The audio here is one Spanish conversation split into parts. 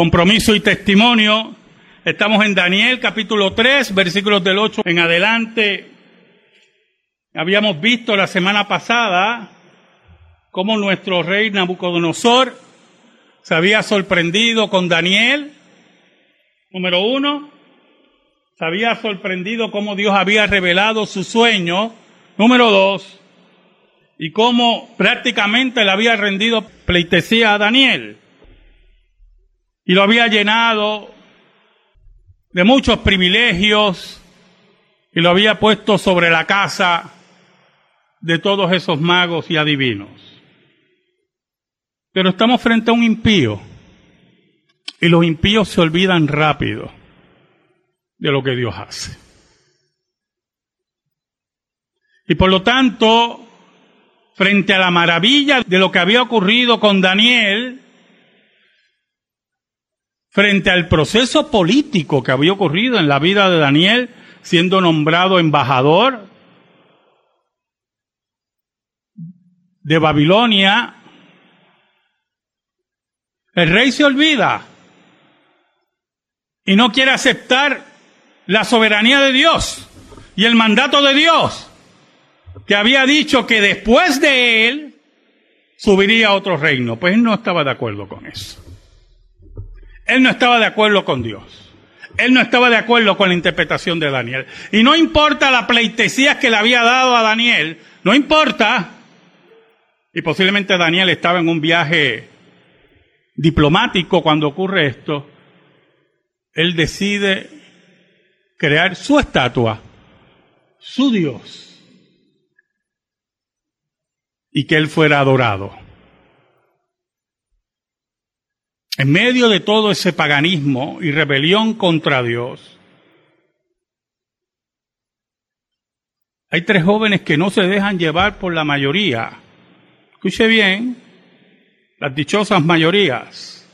compromiso y testimonio. Estamos en Daniel capítulo 3, versículos del 8 en adelante. Habíamos visto la semana pasada cómo nuestro rey Nabucodonosor se había sorprendido con Daniel, número uno, se había sorprendido cómo Dios había revelado su sueño, número dos, y cómo prácticamente le había rendido pleitesía a Daniel y lo había llenado de muchos privilegios y lo había puesto sobre la casa de todos esos magos y adivinos. Pero estamos frente a un impío y los impíos se olvidan rápido de lo que Dios hace. Y por lo tanto, frente a la maravilla de lo que había ocurrido con Daniel, frente al proceso político que había ocurrido en la vida de Daniel, siendo nombrado embajador de Babilonia, el rey se olvida y no quiere aceptar la soberanía de Dios y el mandato de Dios que había dicho que después de él subiría a otro reino. Pues no estaba de acuerdo con eso. Él no estaba de acuerdo con Dios. Él no estaba de acuerdo con la interpretación de Daniel. Y no importa la pleitesía que le había dado a Daniel, no importa. Y posiblemente Daniel estaba en un viaje diplomático cuando ocurre esto. Él decide crear su estatua, su Dios y que Él fuera adorado. En medio de todo ese paganismo y rebelión contra Dios, hay tres jóvenes que no se dejan llevar por la mayoría. Escuche bien, las dichosas mayorías.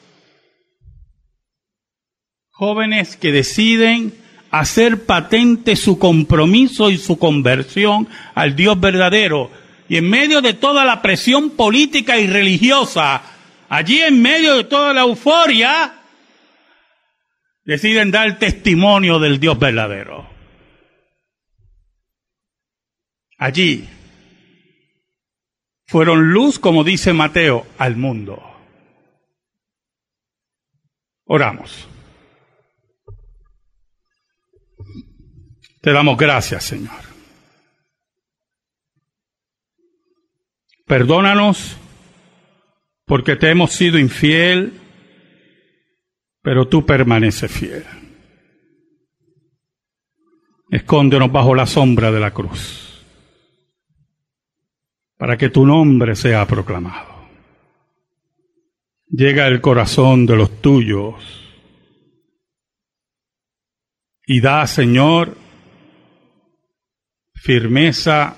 Jóvenes que deciden hacer patente su compromiso y su conversión al Dios verdadero y en medio de toda la presión política y religiosa, allí en medio de toda la euforia, deciden dar testimonio del Dios verdadero. Allí fueron luz, como dice Mateo, al mundo. Oramos. Te damos gracias, Señor. Perdónanos porque te hemos sido infiel, pero tú permaneces fiel. Escóndenos bajo la sombra de la cruz, para que tu nombre sea proclamado. Llega el corazón de los tuyos y da, Señor, firmeza,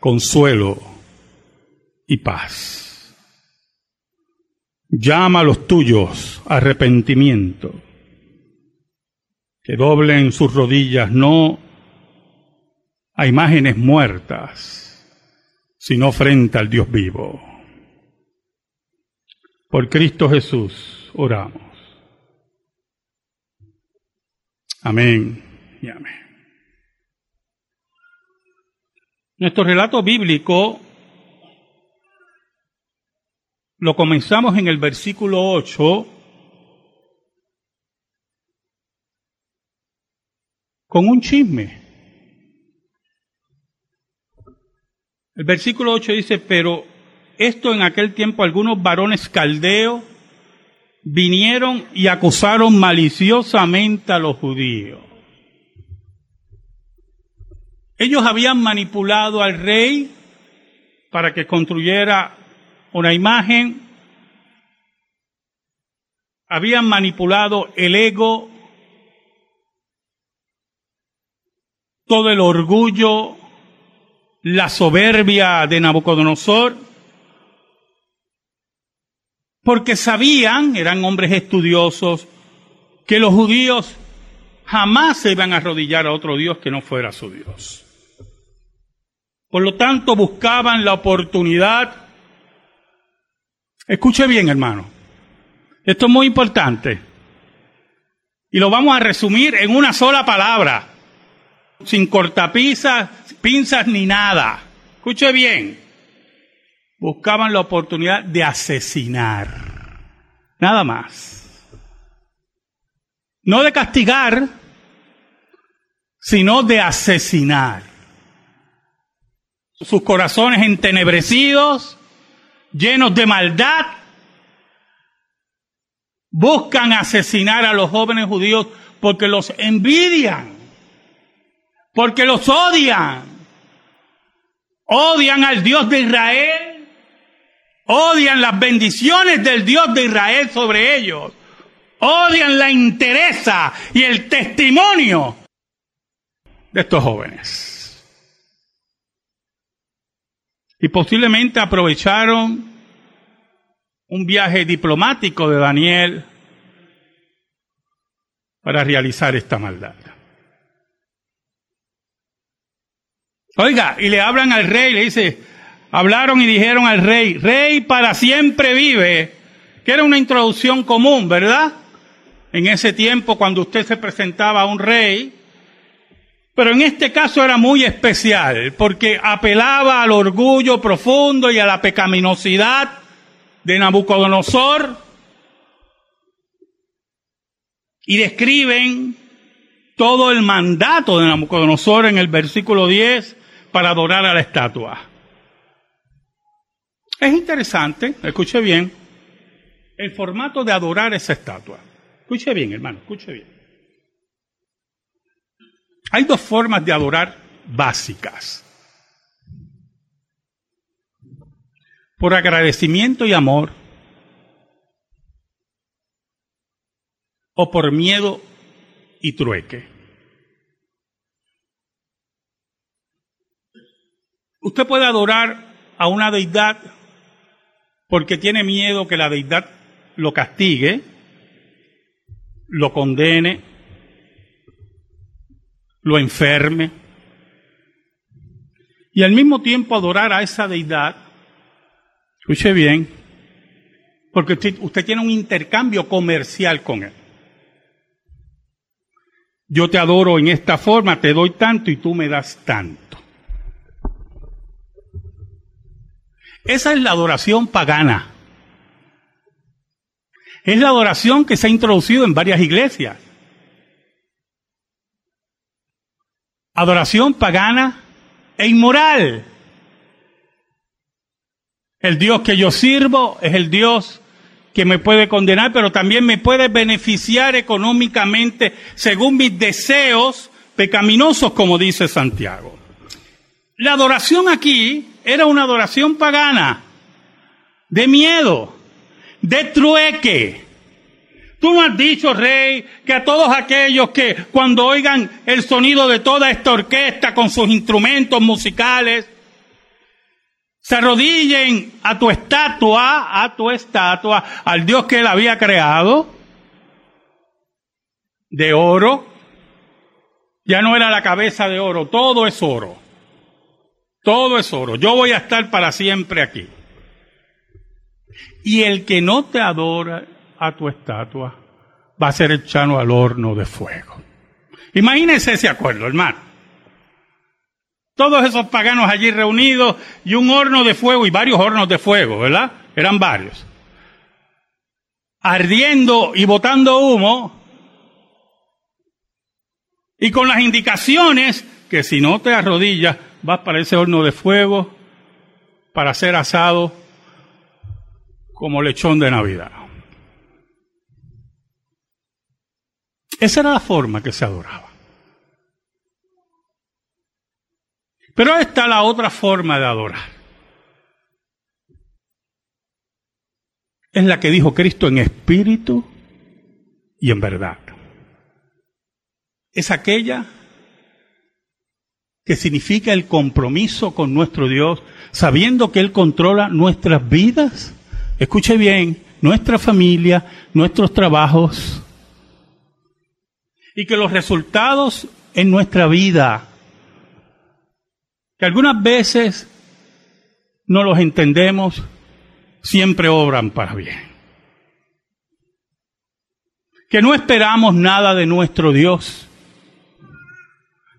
consuelo y paz. Llama a los tuyos arrepentimiento, que doblen sus rodillas no a imágenes muertas, sino frente al Dios vivo. Por Cristo Jesús oramos. Amén y amén. Nuestro relato bíblico lo comenzamos en el versículo 8 con un chisme. El versículo 8 dice, pero esto en aquel tiempo algunos varones caldeos vinieron y acusaron maliciosamente a los judíos. Ellos habían manipulado al rey para que construyera una imagen, habían manipulado el ego, todo el orgullo, la soberbia de Nabucodonosor, porque sabían, eran hombres estudiosos, que los judíos jamás se iban a arrodillar a otro Dios que no fuera su Dios. Por lo tanto, buscaban la oportunidad Escuche bien, hermano. Esto es muy importante. Y lo vamos a resumir en una sola palabra, sin cortapisas, pinzas ni nada. Escuche bien. Buscaban la oportunidad de asesinar. Nada más. No de castigar, sino de asesinar. Sus corazones entenebrecidos, llenos de maldad, buscan asesinar a los jóvenes judíos porque los envidian, porque los odian. Odian al Dios de Israel, odian las bendiciones del Dios de Israel sobre ellos, odian la interesa y el testimonio de estos jóvenes. Y posiblemente aprovecharon un viaje diplomático de Daniel para realizar esta maldad. Oiga, y le hablan al rey, le dice, hablaron y dijeron al rey, rey para siempre vive, que era una introducción común, ¿verdad? En ese tiempo cuando usted se presentaba a un rey, pero en este caso era muy especial, porque apelaba al orgullo profundo y a la pecaminosidad de Nabucodonosor y describen todo el mandato de Nabucodonosor en el versículo 10 para adorar a la estatua. Es interesante, escuche bien, el formato de adorar esa estatua. Escuche bien, hermano, escuche bien. Hay dos formas de adorar básicas. por agradecimiento y amor, o por miedo y trueque. Usted puede adorar a una deidad porque tiene miedo que la deidad lo castigue, lo condene, lo enferme, y al mismo tiempo adorar a esa deidad Escuche bien, porque usted, tiene un intercambio comercial con él. Yo te adoro en esta forma, te doy tanto y tú me das tanto. Esa es la adoración pagana. Es la adoración que se ha introducido en varias iglesias. Adoración pagana e inmoral. El Dios que yo sirvo es el Dios que me puede condenar, pero también me puede beneficiar económicamente según mis deseos pecaminosos, como dice Santiago. La adoración aquí era una adoración pagana, de miedo, de trueque. Tú no has dicho, rey, que a todos aquellos que cuando oigan el sonido de toda esta orquesta con sus instrumentos musicales, se arrodillen a tu estatua, a tu estatua, al Dios que él había creado, de oro. Ya no era la cabeza de oro, todo es oro. Todo es oro. Yo voy a estar para siempre aquí. Y el que no te adora a tu estatua va a ser echado al horno de fuego. Imagínense ese acuerdo, hermano. Todos esos paganos allí reunidos y un horno de fuego y varios hornos de fuego, ¿verdad? Eran varios. Ardiendo y botando humo y con las indicaciones que si no te arrodillas vas para ese horno de fuego para ser asado como lechón de Navidad. Esa era la forma que se adoraba. Pero está la otra forma de adorar. Es la que dijo Cristo en espíritu y en verdad. Es aquella que significa el compromiso con nuestro Dios, sabiendo que Él controla nuestras vidas. Escuche bien, nuestra familia, nuestros trabajos, y que los resultados en nuestra vida que algunas veces no los entendemos, siempre obran para bien. que no esperamos nada de nuestro Dios,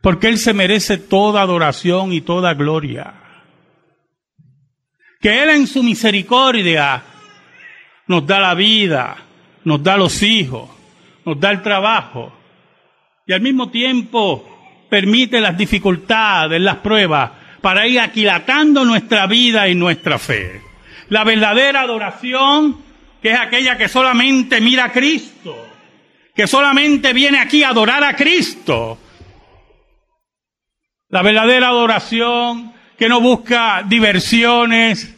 porque Él se merece toda adoración y toda gloria. Que Él en su misericordia nos da la vida, nos da los hijos, nos da el trabajo y al mismo tiempo permite las dificultades, las pruebas, para ir aquilatando nuestra vida y nuestra fe. La verdadera adoración, que es aquella que solamente mira a Cristo, que solamente viene aquí a adorar a Cristo. La verdadera adoración que no busca diversiones,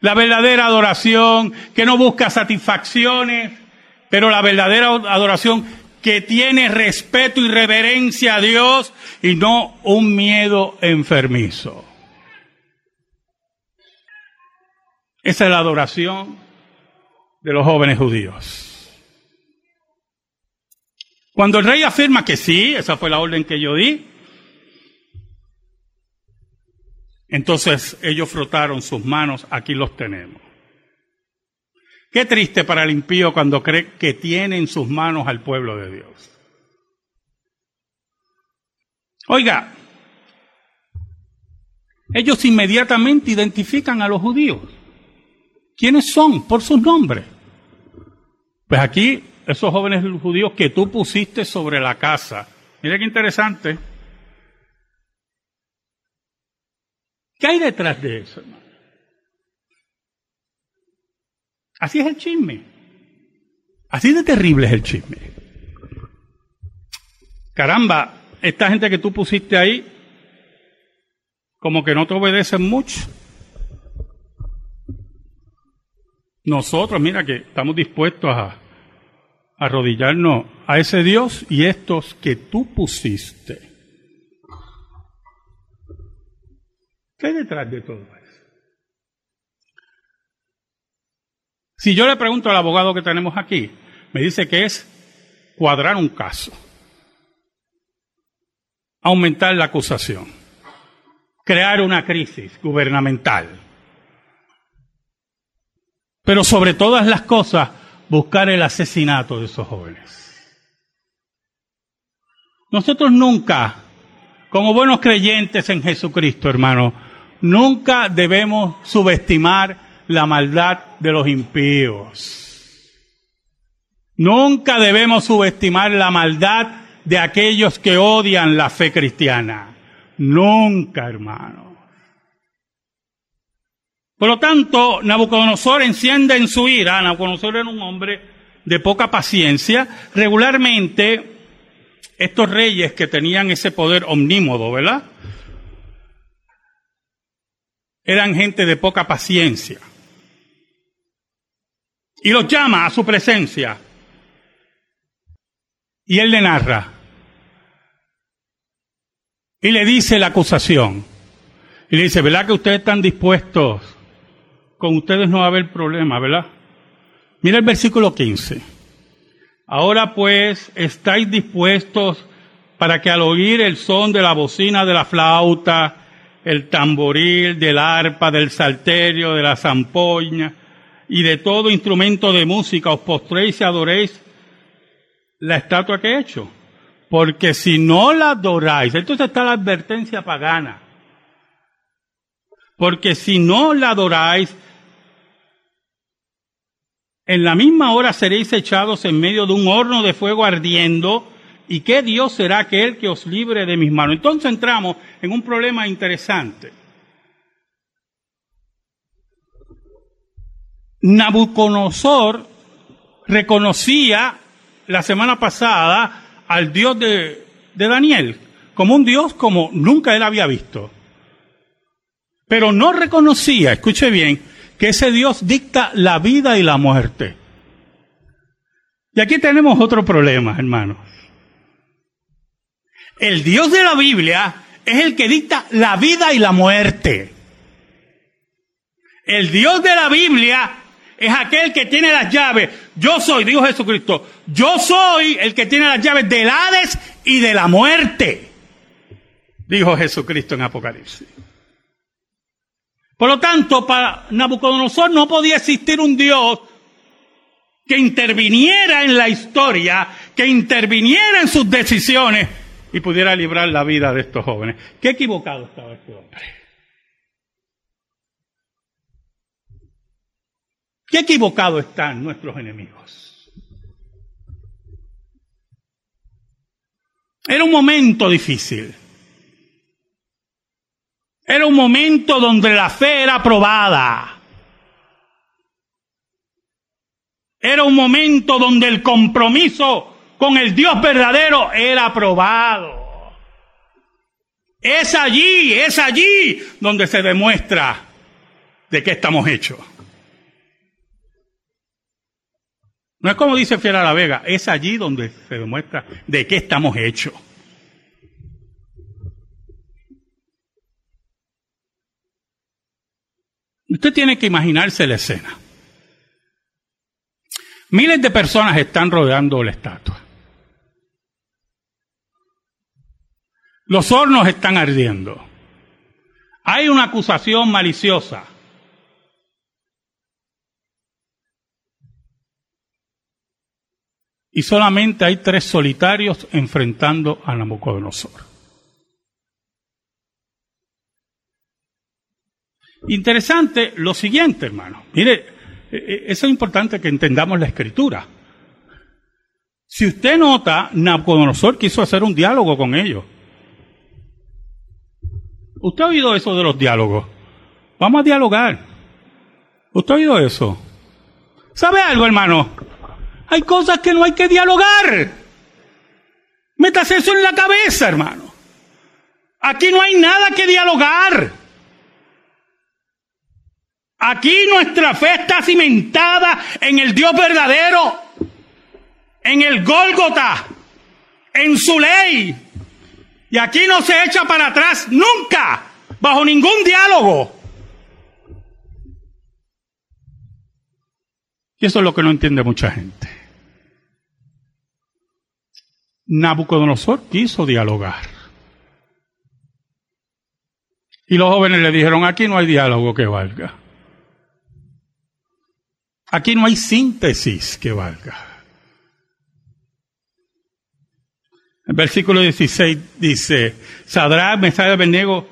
la verdadera adoración que no busca satisfacciones, pero la verdadera adoración que tiene respeto y reverencia a Dios y no un miedo enfermizo. Esa es la adoración de los jóvenes judíos. Cuando el rey afirma que sí, esa fue la orden que yo di, entonces ellos frotaron sus manos, aquí los tenemos. Qué triste para el impío cuando cree que tiene en sus manos al pueblo de Dios. Oiga, ellos inmediatamente identifican a los judíos. ¿Quiénes son? Por sus nombres. Pues aquí, esos jóvenes judíos que tú pusiste sobre la casa. Mira qué interesante. ¿Qué hay detrás de eso, hermano? Así es el chisme. Así de terrible es el chisme. Caramba, esta gente que tú pusiste ahí, como que no te obedecen mucho. Nosotros, mira que estamos dispuestos a arrodillarnos a ese Dios y estos que tú pusiste. ¿Qué hay detrás de todo eso? Si yo le pregunto al abogado que tenemos aquí, me dice que es cuadrar un caso, aumentar la acusación, crear una crisis gubernamental, pero sobre todas las cosas, buscar el asesinato de esos jóvenes. Nosotros nunca, como buenos creyentes en Jesucristo, hermano, nunca debemos subestimar la maldad de los impíos. Nunca debemos subestimar la maldad de aquellos que odian la fe cristiana. Nunca, hermano. Por lo tanto, Nabucodonosor enciende en su ira. Nabucodonosor era un hombre de poca paciencia. Regularmente, estos reyes que tenían ese poder omnímodo, ¿verdad? Eran gente de poca paciencia y los llama a su presencia. Y él le narra. Y le dice la acusación. Y le dice, ¿verdad que ustedes están dispuestos? Con ustedes no va a haber problema, ¿verdad? Mira el versículo 15. Ahora pues estáis dispuestos para que al oír el son de la bocina de la flauta, el tamboril, del arpa, del salterio, de la zampoña, y de todo instrumento de música os postréis y adoréis la estatua que he hecho. Porque si no la adoráis, entonces está la advertencia pagana. Porque si no la adoráis, en la misma hora seréis echados en medio de un horno de fuego ardiendo. ¿Y qué Dios será aquel que os libre de mis manos? Entonces entramos en un problema interesante. Nabucodonosor reconocía la semana pasada al Dios de, de, Daniel como un Dios como nunca él había visto. Pero no reconocía, escuche bien, que ese Dios dicta la vida y la muerte. Y aquí tenemos otro problema, hermanos. El Dios de la Biblia es el que dicta la vida y la muerte. El Dios de la Biblia es aquel que tiene las llaves. Yo soy, dijo Jesucristo, yo soy el que tiene las llaves del Hades y de la muerte, dijo Jesucristo en Apocalipsis. Por lo tanto, para Nabucodonosor no podía existir un Dios que interviniera en la historia, que interviniera en sus decisiones y pudiera librar la vida de estos jóvenes. Qué equivocado estaba este hombre. Qué equivocado están nuestros enemigos. Era un momento difícil. Era un momento donde la fe era probada. Era un momento donde el compromiso con el Dios verdadero era probado. Es allí, es allí donde se demuestra de qué estamos hechos. No es como dice Fiera la Vega, es allí donde se demuestra de qué estamos hechos. Usted tiene que imaginarse la escena. Miles de personas están rodeando la estatua. Los hornos están ardiendo. Hay una acusación maliciosa. Y solamente hay tres solitarios enfrentando a Nabucodonosor. Interesante lo siguiente, hermano. Mire, e, e, eso es importante que entendamos la escritura. Si usted nota, Nabucodonosor quiso hacer un diálogo con ellos. ¿Usted ha oído eso de los diálogos? Vamos a dialogar. ¿Usted ha oído eso? ¿Sabe algo, hermano? Hay cosas que no hay que dialogar. Métase eso en la cabeza, hermano. Aquí no hay nada que dialogar. Aquí nuestra fe está cimentada en el Dios verdadero, en el Gólgota, en su ley. Y aquí no se echa para atrás nunca, bajo ningún diálogo. Y eso es lo que no entiende mucha gente. Nabucodonosor quiso dialogar. Y los jóvenes le dijeron, aquí no hay diálogo que valga. Aquí no hay síntesis que valga. El versículo 16 dice, Sadrán, Mesías de Benego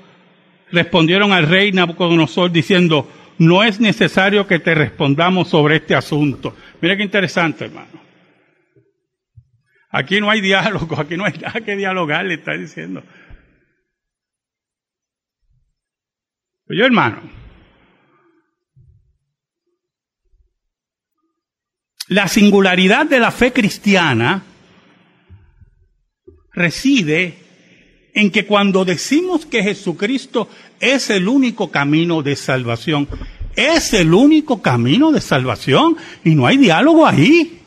respondieron al rey Nabucodonosor diciendo, no es necesario que te respondamos sobre este asunto. Mira qué interesante, hermano. Aquí no hay diálogo, aquí no hay nada que dialogar, le está diciendo. Yo, hermano, La singularidad de la fe cristiana reside en que cuando decimos que Jesucristo es el único camino de salvación, es el único camino de salvación y no hay diálogo ahí.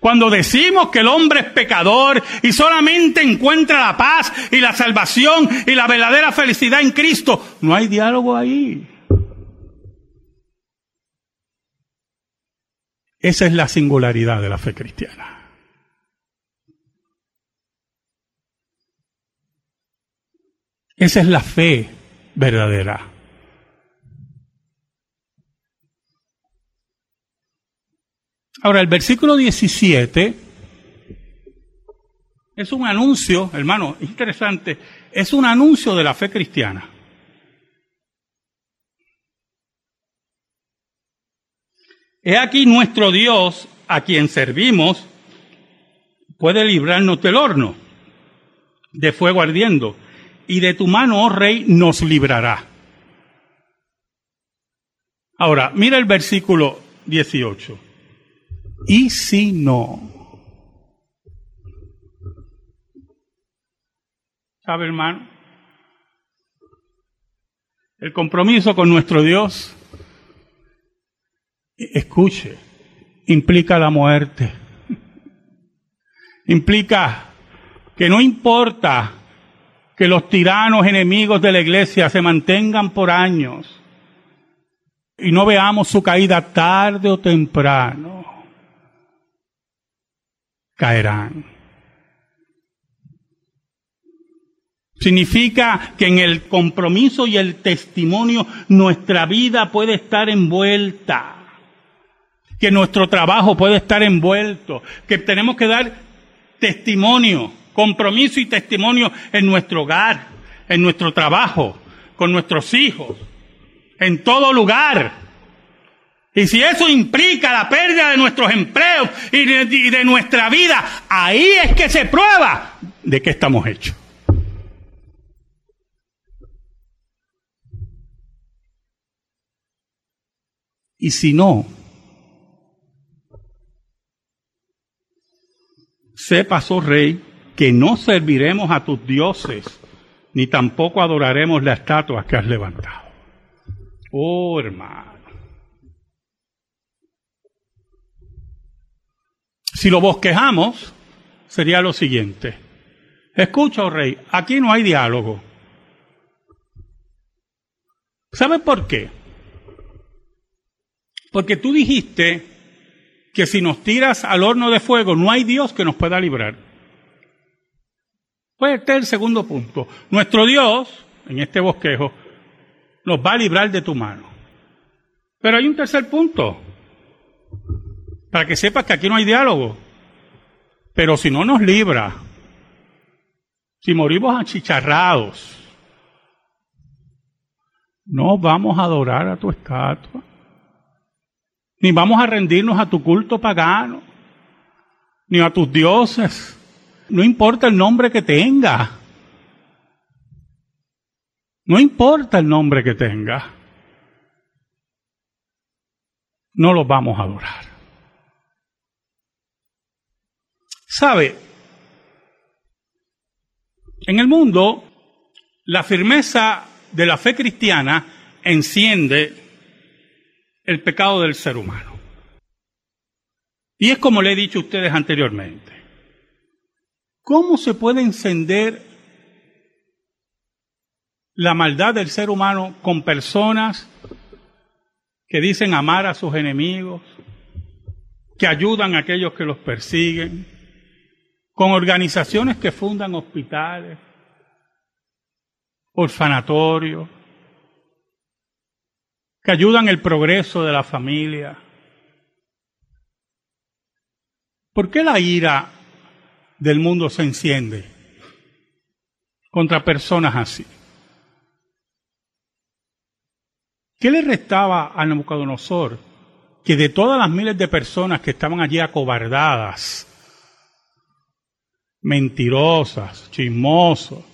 Cuando decimos que el hombre es pecador y solamente encuentra la paz y la salvación y la verdadera felicidad en Cristo, no hay diálogo ahí. Esa es la singularidad de la fe cristiana. Esa es la fe verdadera. Ahora, el versículo 17 es un anuncio, hermano, interesante, es un anuncio de la fe cristiana. He aquí nuestro Dios, a quien servimos, puede librarnos del horno, de fuego ardiendo, y de tu mano, oh rey, nos librará. Ahora, mira el versículo 18. ¿Y si no? ¿Sabe, hermano? El compromiso con nuestro Dios escuche, implica la muerte. Implica que no importa que los tiranos enemigos de la iglesia se mantengan por años y no veamos su caída tarde o temprano, caerán. Significa que en el compromiso y el testimonio nuestra vida puede estar envuelta que nuestro trabajo puede estar envuelto, que tenemos que dar testimonio, compromiso y testimonio en nuestro hogar, en nuestro trabajo, con nuestros hijos, en todo lugar. Y si eso implica la pérdida de nuestros empleos y de, nuestra vida, ahí es que se prueba de qué estamos hechos. Y si no, sepas, oh rey, que no serviremos a tus dioses, ni tampoco adoraremos la estatua que has levantado. Oh hermano. Si lo bosquejamos, sería lo siguiente. Escucha, oh rey, aquí no hay diálogo. ¿Sabes por qué? Porque tú dijiste que si nos tiras al horno de fuego, no hay Dios que nos pueda librar. Pues este es el segundo punto. Nuestro Dios, en este bosquejo, nos va a librar de tu mano. Pero hay un tercer punto. Para que sepas que aquí no hay diálogo. Pero si no nos libra, si morimos achicharrados, no vamos a adorar a tu estatua ni vamos a rendirnos a tu culto pagano, ni a tus dioses. No importa el nombre que tenga. No importa el nombre que tenga. No los vamos a adorar. ¿Sabe? En el mundo, la firmeza de la fe cristiana enciende el pecado del ser humano. Y es como le he dicho a ustedes anteriormente. ¿Cómo se puede encender la maldad del ser humano con personas que dicen amar a sus enemigos, que ayudan a aquellos que los persiguen, con organizaciones que fundan hospitales, orfanatorios, que ayudan el progreso de la familia. ¿Por qué la ira del mundo se enciende contra personas así? ¿Qué le restaba a Nabucodonosor que de todas las miles de personas que estaban allí acobardadas, mentirosas, chismosos,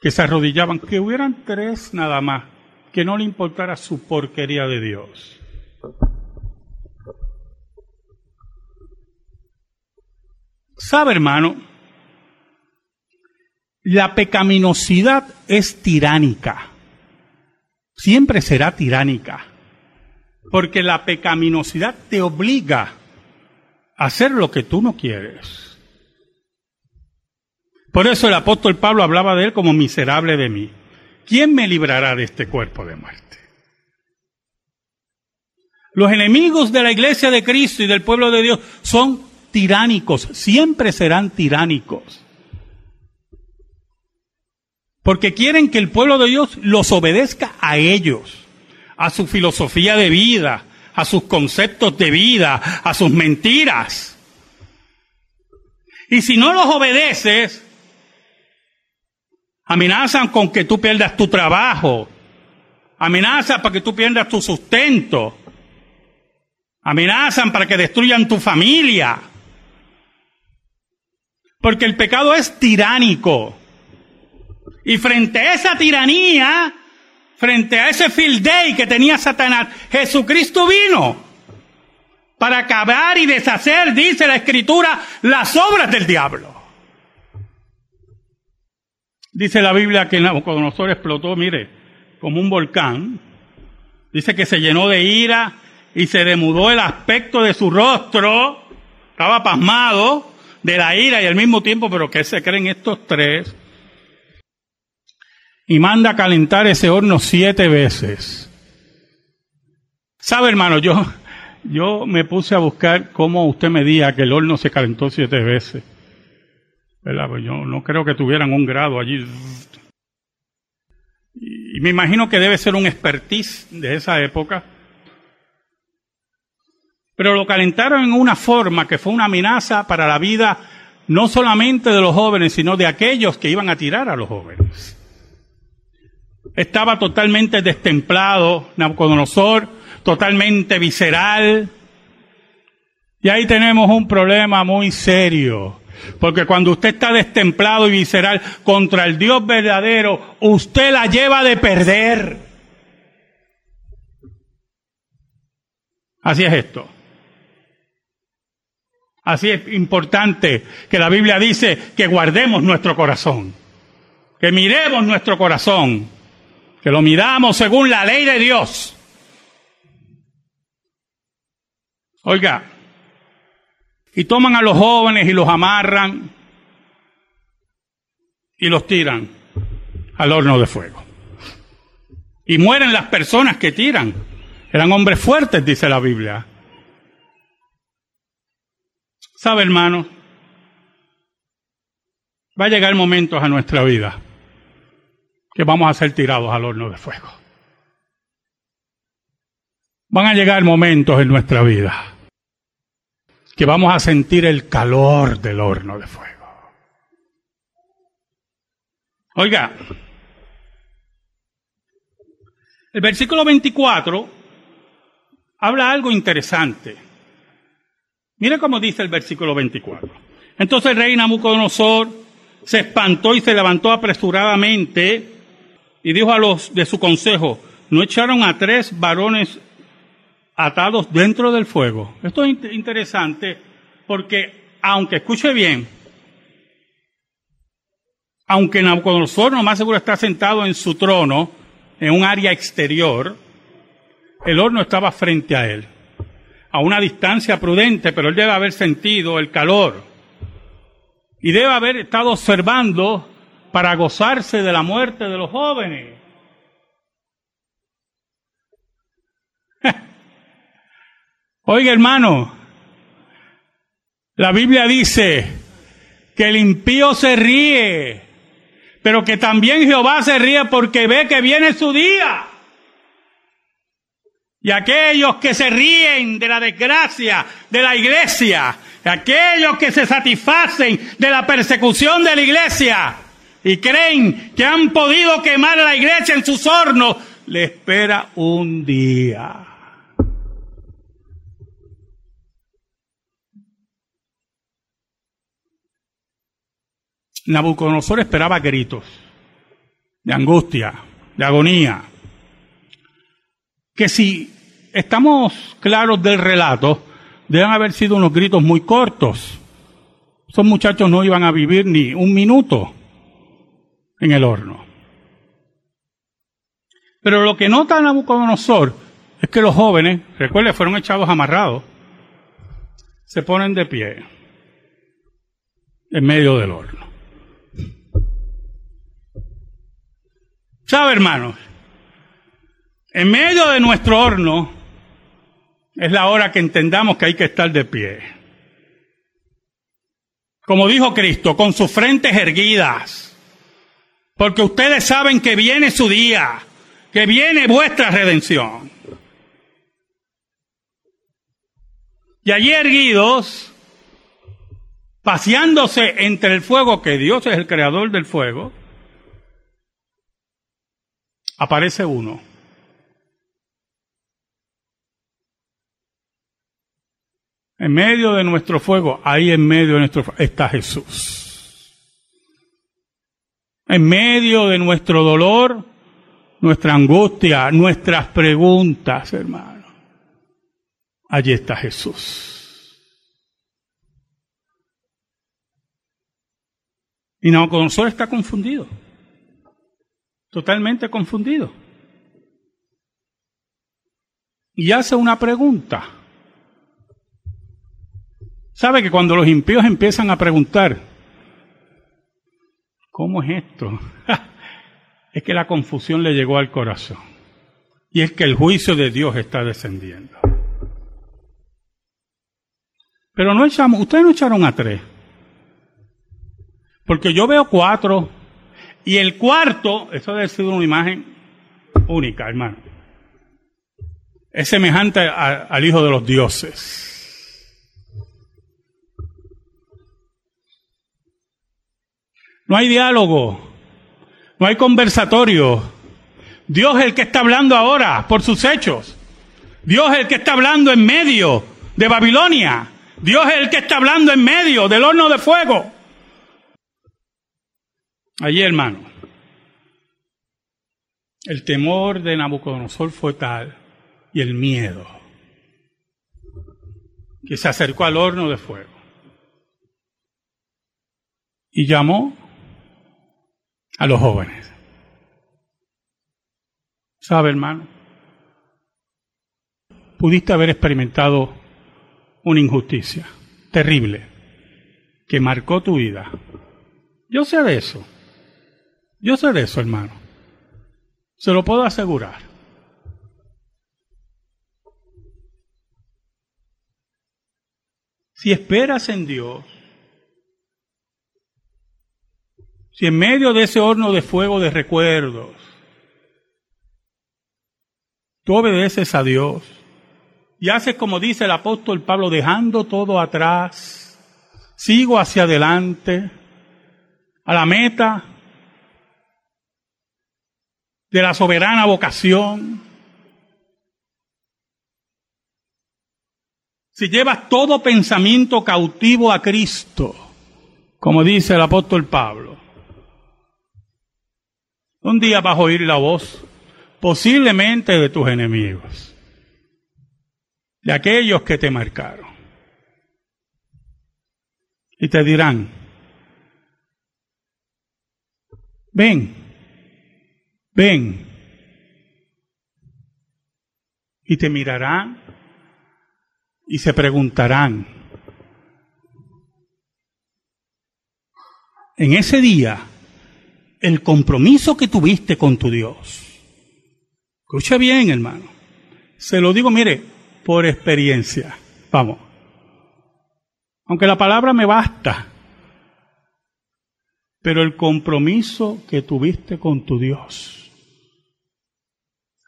que se arrodillaban, que hubieran tres nada más que no le importara su porquería de Dios. ¿Sabe, hermano? La pecaminosidad es tiránica. Siempre será tiránica. Porque la pecaminosidad te obliga a hacer lo que tú no quieres. Por eso el apóstol Pablo hablaba de él como miserable de mí. ¿quién me librará de este cuerpo de muerte? Los enemigos de la iglesia de Cristo y del pueblo de Dios son tiránicos, siempre serán tiránicos. Porque quieren que el pueblo de Dios los obedezca a ellos, a su filosofía de vida, a sus conceptos de vida, a sus mentiras. Y si no los obedeces, Amenazan con que tú pierdas tu trabajo. Amenazan para que tú pierdas tu sustento. Amenazan para que destruyan tu familia. Porque el pecado es tiránico. Y frente a esa tiranía, frente a ese field day que tenía Satanás, Jesucristo vino para acabar y deshacer, dice la Escritura, las obras del diablo. Dice la Biblia que Nabucodonosor explotó, mire, como un volcán. Dice que se llenó de ira y se demudó el aspecto de su rostro. Estaba pasmado de la ira y al mismo tiempo, pero ¿qué se creen estos tres? Y manda a calentar ese horno siete veces. ¿Sabe, hermano? Yo, yo me puse a buscar cómo usted me diga que el horno se calentó siete veces. Pues yo no creo que tuvieran un grado allí. Y me imagino que debe ser un expertise de esa época. Pero lo calentaron en una forma que fue una amenaza para la vida no solamente de los jóvenes, sino de aquellos que iban a tirar a los jóvenes. Estaba totalmente destemplado Nabucodonosor, totalmente visceral. Y ahí tenemos un problema muy serio. Porque cuando usted está destemplado y visceral contra el Dios verdadero, usted la lleva de perder. Así es esto. Así es importante que la Biblia dice que guardemos nuestro corazón, que miremos nuestro corazón, que lo miramos según la ley de Dios. Oiga, y toman a los jóvenes y los amarran y los tiran al horno de fuego. Y mueren las personas que tiran. Eran hombres fuertes, dice la Biblia. ¿Sabe, hermano? Va a llegar momentos a nuestra vida que vamos a ser tirados al horno de fuego. Van a llegar momentos en nuestra vida que vamos a sentir el calor del horno de fuego. Oiga, el versículo 24 habla algo interesante. Mire cómo dice el versículo 24. Entonces el rey Nabucodonosor se espantó y se levantó apresuradamente y dijo a los de su consejo, ¿no echaron a tres varones atados dentro del fuego? Esto es interesante porque, aunque escuche bien, aunque Nabucodonosor no más seguro está sentado en su trono, en un área exterior, el horno estaba frente a él a una distancia prudente, pero él debe haber sentido el calor y debe haber estado observando para gozarse de la muerte de los jóvenes. Oiga hermano, la Biblia dice que el impío se ríe, pero que también Jehová se ríe porque ve que viene su día. Y aquellos que se ríen de la desgracia de la iglesia, aquellos que se satisfacen de la persecución de la iglesia y creen que han podido quemar a la iglesia en sus hornos, le espera un día. Nabucodonosor esperaba gritos de angustia, de agonía, que si estamos claros del relato, deben haber sido unos gritos muy cortos. Esos muchachos no iban a vivir ni un minuto en el horno. Pero lo que nota Nabucodonosor es que los jóvenes, recuerden, fueron echados amarrados, se ponen de pie en medio del horno. ¿Sabe, hermanos? En medio de nuestro horno es la hora que entendamos que hay que estar de pie. Como dijo Cristo, con sus frentes erguidas. Porque ustedes saben que viene su día, que viene vuestra redención. Y allí erguidos, paseándose entre el fuego, que Dios es el creador del fuego, aparece uno En medio de nuestro fuego, ahí en medio de nuestro fuego, está Jesús. En medio de nuestro dolor, nuestra angustia, nuestras preguntas, hermano. Allí está Jesús. Y Nabucodonosor está confundido. Totalmente confundido. Y hace una pregunta. ¿Sabe que cuando los impíos empiezan a preguntar, ¿cómo es esto? es que la confusión le llegó al corazón. Y es que el juicio de Dios está descendiendo. Pero no echamos, ustedes no echaron a tres. Porque yo veo cuatro. Y el cuarto, eso debe ser una imagen única, hermano. Es semejante al Hijo de los Dioses. No hay diálogo, no hay conversatorio. Dios es el que está hablando ahora por sus hechos. Dios es el que está hablando en medio de Babilonia. Dios es el que está hablando en medio del horno de fuego. Allí, hermano, el temor de Nabucodonosor fue tal y el miedo que se acercó al horno de fuego y llamó a los jóvenes. ¿Sabe, hermano? Pudiste haber experimentado una injusticia terrible que marcó tu vida. Yo sé de eso. Yo sé de eso, hermano. Se lo puedo asegurar. Si esperas en Dios, si en medio de ese horno de fuego de recuerdos, tú obedeces a Dios y haces como dice el apóstol Pablo, dejando todo atrás, sigo hacia adelante, a la meta de la soberana vocación. Si llevas todo pensamiento cautivo a Cristo, como dice el apóstol Pablo, un día vas a oír la voz, posiblemente de tus enemigos, de aquellos que te marcaron. Y te dirán, ven, ven. Y te mirarán y se preguntarán, en ese día, el compromiso que tuviste con tu Dios. Escucha bien, hermano. Se lo digo, mire, por experiencia. Vamos. Aunque la palabra me basta. Pero el compromiso que tuviste con tu Dios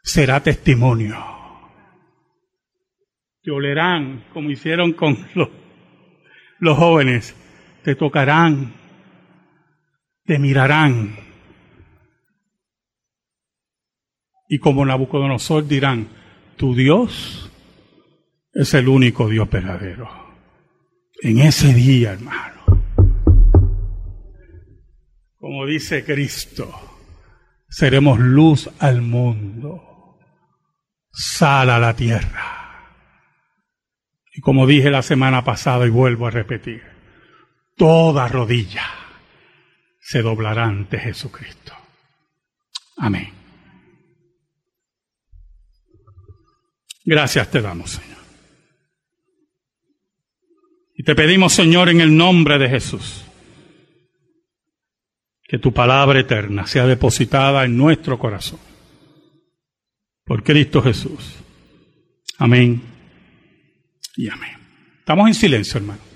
será testimonio. Te olerán como hicieron con los, jóvenes. Te tocarán te mirarán. Y como Nabucodonosor dirán, tu Dios es el único Dios verdadero. En ese día, hermano, como dice Cristo, seremos luz al mundo, sal a la tierra. Y como dije la semana pasada y vuelvo a repetir, toda rodilla se doblará ante Jesucristo. Amén. Gracias te damos, Señor. Y te pedimos, Señor, en el nombre de Jesús, que tu palabra eterna sea depositada en nuestro corazón. Por Cristo Jesús. Amén y amén. Estamos en silencio, hermano.